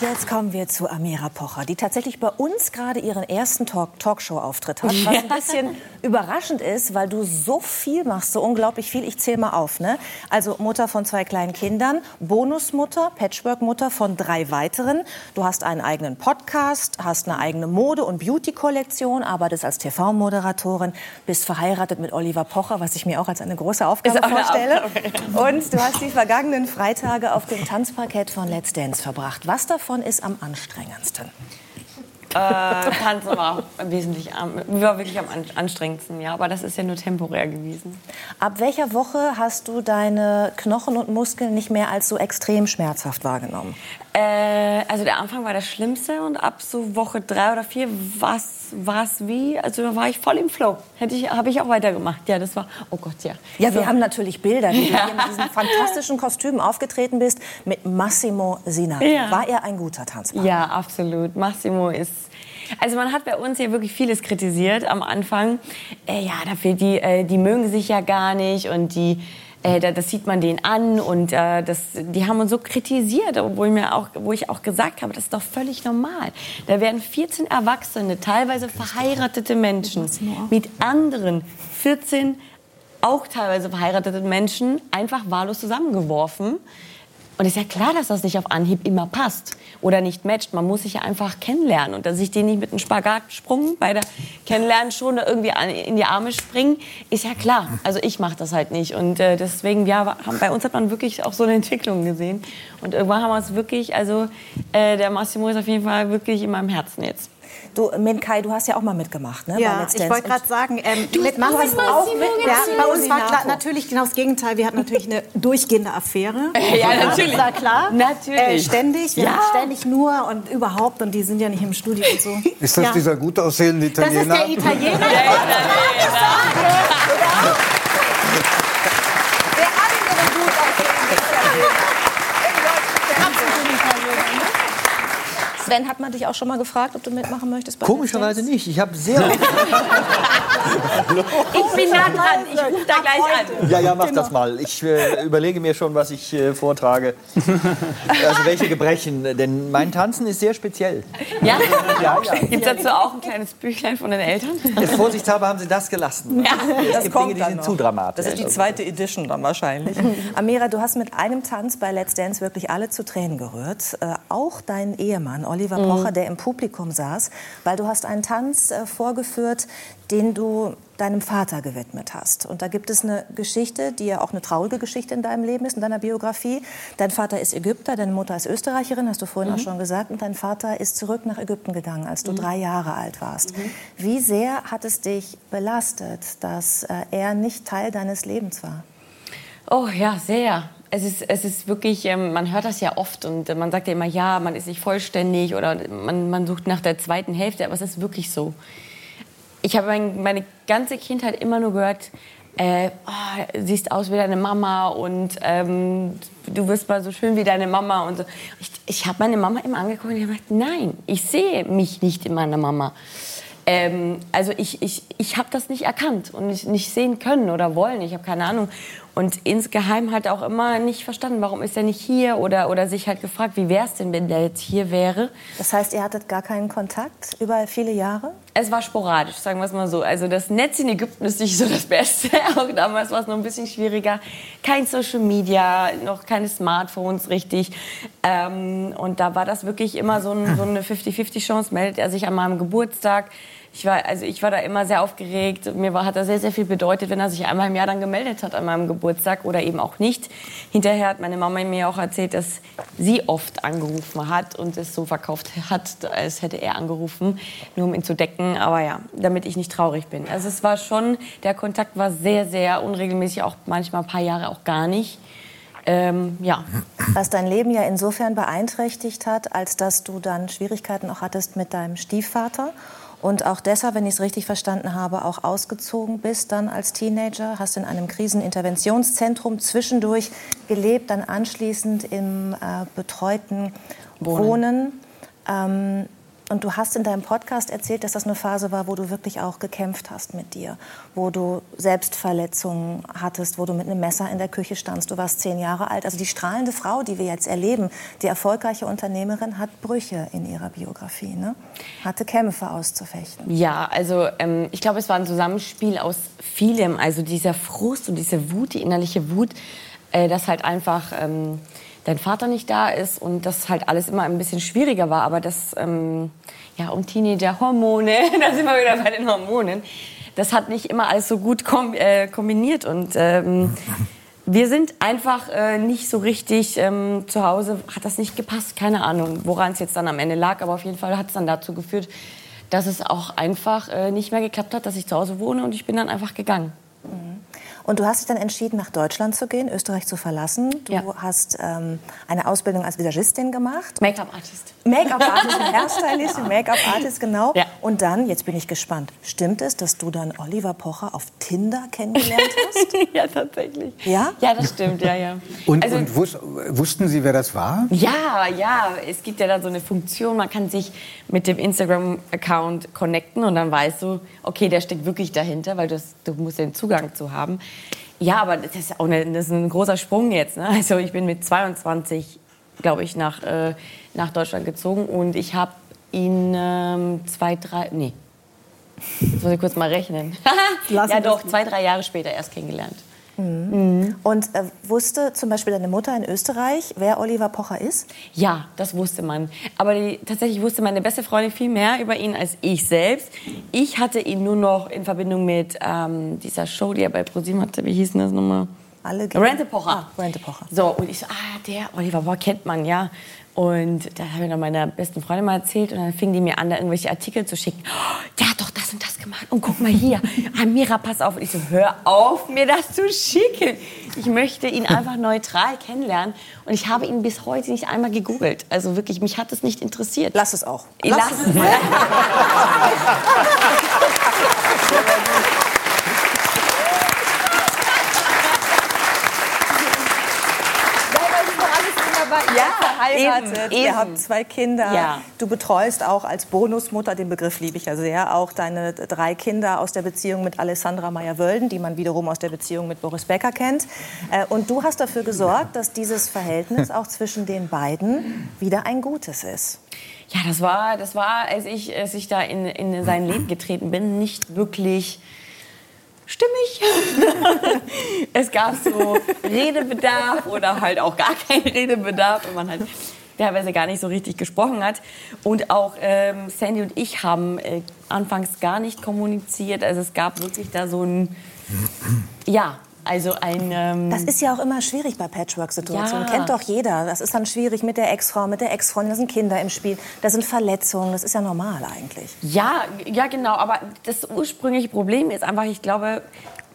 Und jetzt kommen wir zu Amira Pocher, die tatsächlich bei uns gerade ihren ersten Talk Talkshow-Auftritt hat. Was ein bisschen überraschend ist, weil du so viel machst, so unglaublich viel. Ich zähle mal auf. Ne? Also Mutter von zwei kleinen Kindern, Bonusmutter, Patchwork-Mutter von drei weiteren. Du hast einen eigenen Podcast, hast eine eigene Mode- und Beauty-Kollektion, arbeitest als TV-Moderatorin, bist verheiratet mit Oliver Pocher, was ich mir auch als eine große Aufgabe vorstelle. Aufgabe. Und du hast die vergangenen Freitage auf dem Tanzparkett von Let's Dance verbracht. Was davon ist am anstrengendsten? Äh, Tanzen war wesentlich war wirklich am anstrengendsten, ja. Aber das ist ja nur temporär gewesen. Ab welcher Woche hast du deine Knochen und Muskeln nicht mehr als so extrem schmerzhaft wahrgenommen? Äh, also der Anfang war das Schlimmste und ab so Woche drei oder vier war es wie, also da war ich voll im Flow. Hätte ich, habe ich auch weitergemacht. Ja, das war, oh Gott, ja. Ja, wir so. haben natürlich Bilder, wie ja. du in diesen fantastischen Kostümen aufgetreten bist mit Massimo Sina. Ja. War er ein guter Tanzpartner? Ja, absolut. Massimo ist also man hat bei uns hier wirklich vieles kritisiert am Anfang. Äh, ja, dafür die, äh, die mögen sich ja gar nicht und die äh, das sieht man denen an und äh, das, die haben uns so kritisiert, obwohl mir auch, wo ich auch gesagt habe, das ist doch völlig normal. Da werden 14 Erwachsene, teilweise verheiratete Menschen mit anderen 14 auch teilweise verheirateten Menschen einfach wahllos zusammengeworfen. Und es ist ja klar, dass das nicht auf Anhieb immer passt oder nicht matcht. Man muss sich ja einfach kennenlernen. Und dass ich den nicht mit einem Spagatsprung bei der Kennenlernen schon irgendwie in die Arme springen, ist ja klar. Also ich mache das halt nicht. Und äh, deswegen, ja, bei uns hat man wirklich auch so eine Entwicklung gesehen. Und irgendwann haben wir es wirklich, also äh, der Massimo ist auf jeden Fall wirklich in meinem Herzen jetzt. Du, Minkai, du hast ja auch mal mitgemacht, ne? Ja, ich wollte gerade sagen, ähm, du mitmachen hast auch mit. Ja, bei uns war klar, natürlich genau das Gegenteil. Wir hatten natürlich eine durchgehende Affäre. ja, natürlich. Das war klar. Natürlich. Äh, ständig. Ja. ständig nur und überhaupt. Und die sind ja nicht im Studio und so. Ist das ja. dieser gut aussehende Italiener? Das ist der Italiener. der Italiener. Sven, hat man dich auch schon mal gefragt, ob du mitmachen möchtest? Komischerweise nicht. Ich habe sehr. ich bin nah dran. Ich rufe da gleich an. Ja, ja, mach genau. das mal. Ich äh, überlege mir schon, was ich äh, vortrage. Also welche Gebrechen. Denn mein Tanzen ist sehr speziell. Ja? ja, ja. Gibt es dazu auch ein kleines Büchlein von den Eltern? Jetzt vorsichtshalber haben sie das gelassen. Ja. Es das gibt kommt Dinge, die sind zu dramatisch. Das ist die zweite Edition dann wahrscheinlich. Amira, du hast mit einem Tanz bei Let's Dance wirklich alle zu Tränen gerührt. Äh, auch dein Ehemann Oliver Oliver Pocher, mhm. der im Publikum saß, weil du hast einen Tanz äh, vorgeführt, den du deinem Vater gewidmet hast. Und da gibt es eine Geschichte, die ja auch eine traurige Geschichte in deinem Leben ist, in deiner Biografie. Dein Vater ist Ägypter, deine Mutter ist Österreicherin, hast du vorhin mhm. auch schon gesagt. Und dein Vater ist zurück nach Ägypten gegangen, als du mhm. drei Jahre alt warst. Mhm. Wie sehr hat es dich belastet, dass äh, er nicht Teil deines Lebens war? Oh ja, sehr es ist, es ist wirklich, ähm, man hört das ja oft und man sagt ja immer, ja, man ist nicht vollständig oder man, man sucht nach der zweiten Hälfte, aber es ist wirklich so. Ich habe mein, meine ganze Kindheit immer nur gehört, äh, oh, siehst aus wie deine Mama und ähm, du wirst mal so schön wie deine Mama und so. Ich, ich habe meine Mama immer angeguckt und ich habe gesagt, nein, ich sehe mich nicht in meiner Mama. Ähm, also ich, ich, ich habe das nicht erkannt und nicht, nicht sehen können oder wollen. Ich habe keine Ahnung. Und insgeheim halt auch immer nicht verstanden, warum ist er nicht hier oder, oder sich halt gefragt, wie wäre es denn, wenn der jetzt hier wäre. Das heißt, ihr hattet gar keinen Kontakt über viele Jahre? Es war sporadisch, sagen wir es mal so. Also das Netz in Ägypten ist nicht so das Beste. Auch damals war es noch ein bisschen schwieriger. Kein Social Media, noch keine Smartphones richtig. Ähm, und da war das wirklich immer so, ein, so eine 50-50-Chance. Meldet er sich an meinem Geburtstag? Ich war, also ich war da immer sehr aufgeregt. Mir war, hat das sehr, sehr viel bedeutet, wenn er sich einmal im Jahr dann gemeldet hat an meinem Geburtstag oder eben auch nicht. Hinterher hat meine Mama mir auch erzählt, dass sie oft angerufen hat und es so verkauft hat, als hätte er angerufen, nur um ihn zu decken. Aber ja, damit ich nicht traurig bin. Also es war schon, der Kontakt war sehr, sehr unregelmäßig, auch manchmal ein paar Jahre auch gar nicht. Ähm, ja. Was dein Leben ja insofern beeinträchtigt hat, als dass du dann Schwierigkeiten auch hattest mit deinem Stiefvater und auch deshalb, wenn ich es richtig verstanden habe, auch ausgezogen bist dann als Teenager, hast in einem Kriseninterventionszentrum zwischendurch gelebt, dann anschließend im äh, betreuten Wohnen. Wohnen. Ähm, Und du hast in deinem Podcast erzählt, dass das eine Phase war, wo du wirklich auch gekämpft hast mit dir, wo du Selbstverletzungen hattest, wo du mit einem Messer in der Küche standst. Du warst zehn Jahre alt. Also die strahlende Frau, die wir jetzt erleben, die erfolgreiche Unternehmerin, hat Brüche in ihrer Biografie, ne? hatte Kämpfe auszufechten. Ja, also ähm, ich glaube, es war ein Zusammenspiel aus vielem. Also dieser Frust und diese Wut, die innerliche Wut, äh, dass halt einfach ähm, dein Vater nicht da ist und das halt alles immer ein bisschen schwieriger war. Aber das, ähm, ja, und Teenager-Hormone, da sind wir wieder bei den Hormonen, das hat nicht immer alles so gut kom äh, kombiniert. Und ähm, wir sind einfach äh, nicht so richtig ähm, zu Hause, hat das nicht gepasst, keine Ahnung, woran es jetzt dann am Ende lag, aber auf jeden Fall hat es dann dazu geführt, dass es auch einfach äh, nicht mehr geklappt hat, dass ich zu Hause wohne und ich bin dann einfach gegangen. Und du hast dich dann entschieden, nach Deutschland zu gehen, Österreich zu verlassen. Du ja. hast ähm, eine Ausbildung als Visagistin gemacht. Make-up-Artist. Make-up-Artist, Hairstylistin, Make-up-Artist, genau. Ja. Und dann, jetzt bin ich gespannt, stimmt es, dass du dann Oliver Pocher auf Tinder kennengelernt hast? ja, tatsächlich. Ja? Ja, das stimmt, ja, ja. Und, also, und wus wussten Sie, wer das war? Ja, ja. Es gibt ja da so eine Funktion, man kann sich mit dem Instagram-Account connecten und dann weißt du, okay, der steckt wirklich dahinter, weil das, du musst den Zugang zu haben. Ja, aber das ist auch eine, das ist ein großer Sprung jetzt. Ne? Also ich bin mit 22, glaube ich, nach, äh, nach Deutschland gezogen und ich habe ihn ähm, zwei, drei, nee, jetzt muss ich kurz mal rechnen. ja doch, zwei, drei Jahre später erst kennengelernt. Mhm. Und äh, wusste zum Beispiel deine Mutter in Österreich, wer Oliver Pocher ist? Ja, das wusste man. Aber die, tatsächlich wusste meine beste Freundin viel mehr über ihn als ich selbst. Ich hatte ihn nur noch in Verbindung mit ähm, dieser Show, die er bei ProSieben hatte. Wie hieß denn das nochmal? Alle Rente Pocher. Ah, Rente Pocher. So, und ich so, ah, der Oliver Pocher kennt man, ja. Und da habe ich dann meiner besten Freundin mal erzählt und dann fing die mir an, da irgendwelche Artikel zu schicken. Oh, der hat doch das und das gemacht. Und guck mal hier, Amira, pass auf. Und ich so, hör auf, mir das zu schicken. Ich möchte ihn einfach neutral kennenlernen. Und ich habe ihn bis heute nicht einmal gegoogelt. Also wirklich, mich hat es nicht interessiert. Lass es auch. Lass, Lass es. es. verheiratet, eben, ihr habt zwei Kinder. Ja. Du betreust auch als Bonusmutter, den Begriff liebe ich ja sehr, auch deine drei Kinder aus der Beziehung mit Alessandra Meyer-Wölden, die man wiederum aus der Beziehung mit Boris Becker kennt. Äh, und du hast dafür gesorgt, dass dieses Verhältnis auch zwischen den beiden wieder ein gutes ist. Ja, das war, das war als, ich, als ich da in, in sein Leben getreten bin, nicht wirklich stimmig. es gab so Redebedarf oder halt auch gar keinen Redebedarf und man halt teilweise gar nicht so richtig gesprochen hat. Und auch ähm, Sandy und ich haben äh, anfangs gar nicht kommuniziert. Also es gab wirklich da so ein, ja, also ein. Ähm das ist ja auch immer schwierig bei Patchwork-Situationen. Ja. Kennt doch jeder. Das ist dann schwierig mit der Ex-Frau, mit der Ex-Freundin. Da sind Kinder im Spiel. Da sind Verletzungen. Das ist ja normal eigentlich. Ja, ja, genau. Aber das ursprüngliche Problem ist einfach, ich glaube,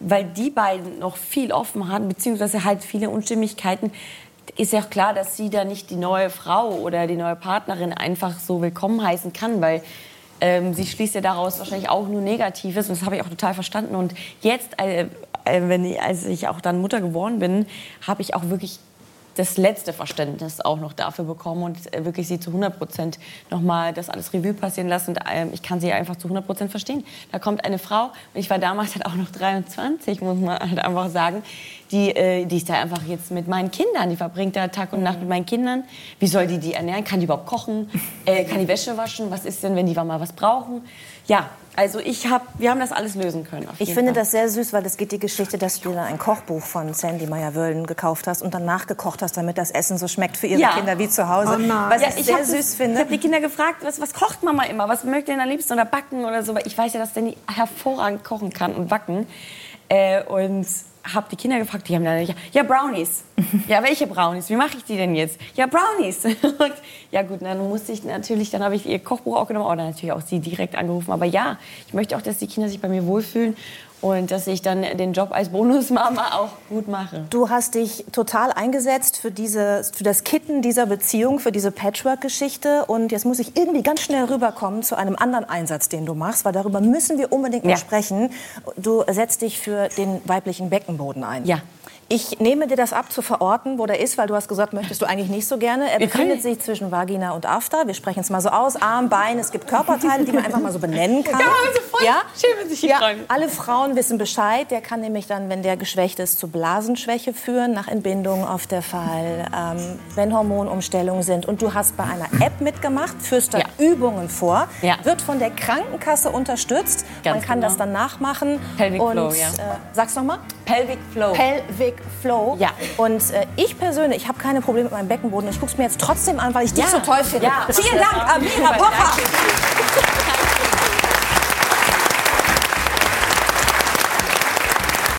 weil die beiden noch viel offen hatten, beziehungsweise halt viele Unstimmigkeiten, ist ja klar, dass sie da nicht die neue Frau oder die neue Partnerin einfach so willkommen heißen kann, weil ähm, sie schließt ja daraus wahrscheinlich auch nur Negatives und das habe ich auch total verstanden. Und jetzt, äh, wenn ich, als ich auch dann Mutter geworden bin, habe ich auch wirklich das letzte Verständnis auch noch dafür bekommen und äh, wirklich sie zu 100 Prozent nochmal das alles Revue passieren lassen. Und ähm, ich kann sie einfach zu 100 Prozent verstehen. Da kommt eine Frau, und ich war damals halt auch noch 23, muss man halt einfach sagen, die, äh, die ist da einfach jetzt mit meinen Kindern, die verbringt da Tag und Nacht mit meinen Kindern. Wie soll die die ernähren? Kann die überhaupt kochen? Äh, kann die Wäsche waschen? Was ist denn, wenn die mal was brauchen? Ja, also ich hab, wir haben das alles lösen können. ich finde Fall. das sehr süß, weil es geht die Geschichte, dass du ein Kochbuch von Sandy Meyer-Wölden gekauft hast und dann nachgekocht hast, damit das Essen so schmeckt für ihre ja. Kinder wie zu Hause. Oh was ja, ich sehr süß das, finde. Ich habe die Kinder gefragt, was, was kocht Mama immer? Was mögt ihr denn am liebsten? Oder backen oder so. Weil ich weiß ja, dass Sandy hervorragend kochen kann und backen. Äh, und habe die Kinder gefragt, die haben dann, ja, ja Brownies. ja, welche Brownies? Wie mache ich die denn jetzt? Ja, Brownies. Und, ja gut, dann musste ich natürlich, dann habe ich ihr Kochbuch auch genommen, oder natürlich auch sie direkt angerufen. Aber ja, ich möchte auch, dass die Kinder sich bei mir wohlfühlen und dass ich dann den Job als Bonusmama auch gut mache. Du hast dich total eingesetzt für, diese, für das Kitten dieser Beziehung, für diese Patchwork-Geschichte. Und jetzt muss ich irgendwie ganz schnell rüberkommen zu einem anderen Einsatz, den du machst, weil darüber müssen wir unbedingt ja. sprechen. Du setzt dich für den weiblichen Beckenboden ein. Ja. Ich nehme dir das ab zu verorten, wo der ist, weil du hast gesagt, möchtest du eigentlich nicht so gerne. Er befindet sich zwischen Vagina und After. Wir sprechen es mal so aus. Arm, Bein, es gibt Körperteile, die man einfach mal so benennen kann. Kann man so voll schön, wenn sich hier ja, freuen. alle Frauen wissen Bescheid. Der kann nämlich dann, wenn der geschwächt ist, zu Blasenschwäche führen, nach Entbindung auf der Fall, ähm, wenn Hormonumstellungen sind. Und du hast bei einer App mitgemacht, führst da Ja. Übungen vor, Ja. wird von der Krankenkasse unterstützt. Ganz man kann genau. das dann nachmachen. Pelvic und, Flow, ja. äh, sag's noch mal. Pelvic Flow. Pelvic Flow. Ja. Und äh, ich persönlich, ich habe keine Probleme mit meinem Beckenboden. Ich gucke es mir jetzt trotzdem an, weil ich dich Ja. so toll finde. Ja. Vielen Dank, Amira danke.